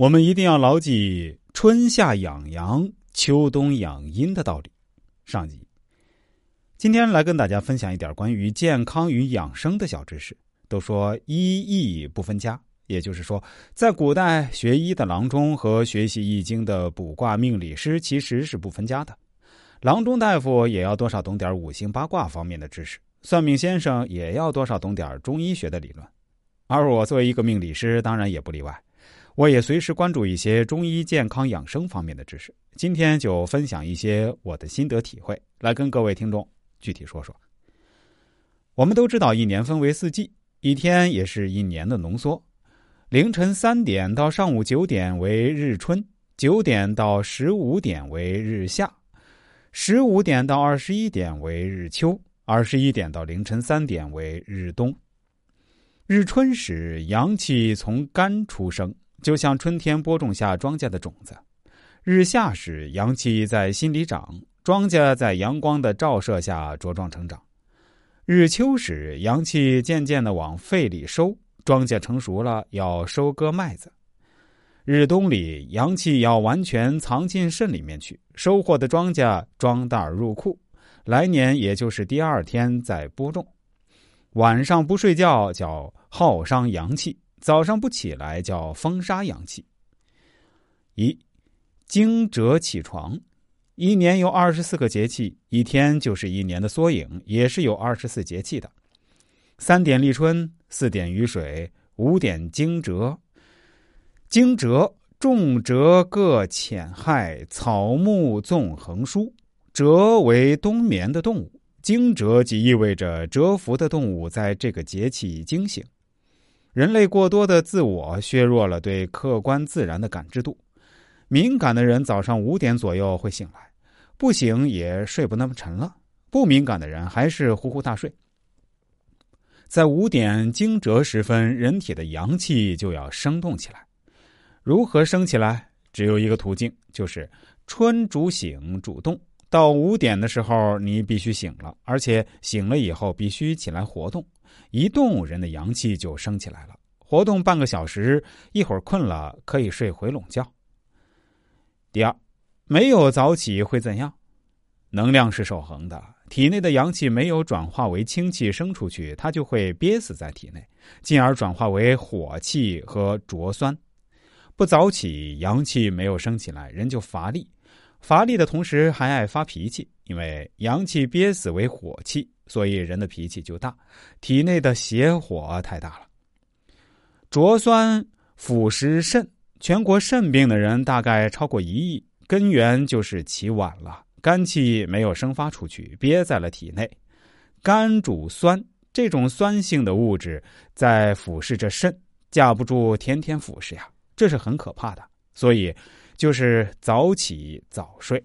我们一定要牢记春夏养阳、秋冬养阴的道理。上集，今天来跟大家分享一点关于健康与养生的小知识。都说医易不分家，也就是说，在古代学医的郎中和学习易经的卜卦命理师其实是不分家的。郎中大夫也要多少懂点五行八卦方面的知识，算命先生也要多少懂点中医学的理论。而我作为一个命理师，当然也不例外。我也随时关注一些中医健康养生方面的知识。今天就分享一些我的心得体会，来跟各位听众具体说说。我们都知道，一年分为四季，一天也是一年的浓缩。凌晨三点到上午九点为日春，九点到十五点为日夏，十五点到二十一点为日秋，二十一点到凌晨三点为日冬。日春时，阳气从肝出生。就像春天播种下庄稼的种子，日下时阳气在心里长，庄稼在阳光的照射下茁壮成长；日秋时阳气渐渐的往肺里收，庄稼成熟了要收割麦子；日冬里阳气要完全藏进肾里面去，收获的庄稼装袋入库，来年也就是第二天再播种。晚上不睡觉叫耗伤阳气。早上不起来叫风杀阳气。一惊蛰起床，一年有二十四个节气，一天就是一年的缩影，也是有二十四节气的。三点立春，四点雨水，五点惊蛰。惊蛰，重蛰各浅害，草木纵横疏。蛰为冬眠的动物，惊蛰即意味着蛰伏的动物在这个节气惊醒。人类过多的自我削弱了对客观自然的感知度。敏感的人早上五点左右会醒来，不醒也睡不那么沉了；不敏感的人还是呼呼大睡。在五点惊蛰时分，人体的阳气就要生动起来。如何生起来？只有一个途径，就是春主醒主动。到五点的时候，你必须醒了，而且醒了以后必须起来活动。一动，人的阳气就升起来了。活动半个小时，一会儿困了可以睡回笼觉。第二，没有早起会怎样？能量是守恒的，体内的阳气没有转化为氢气升出去，它就会憋死在体内，进而转化为火气和浊酸。不早起，阳气没有升起来，人就乏力，乏力的同时还爱发脾气，因为阳气憋死为火气。所以人的脾气就大，体内的邪火太大了。浊酸腐蚀肾，全国肾病的人大概超过一亿，根源就是起晚了，肝气没有生发出去，憋在了体内。肝主酸，这种酸性的物质在腐蚀着肾，架不住天天腐蚀呀，这是很可怕的。所以就是早起早睡。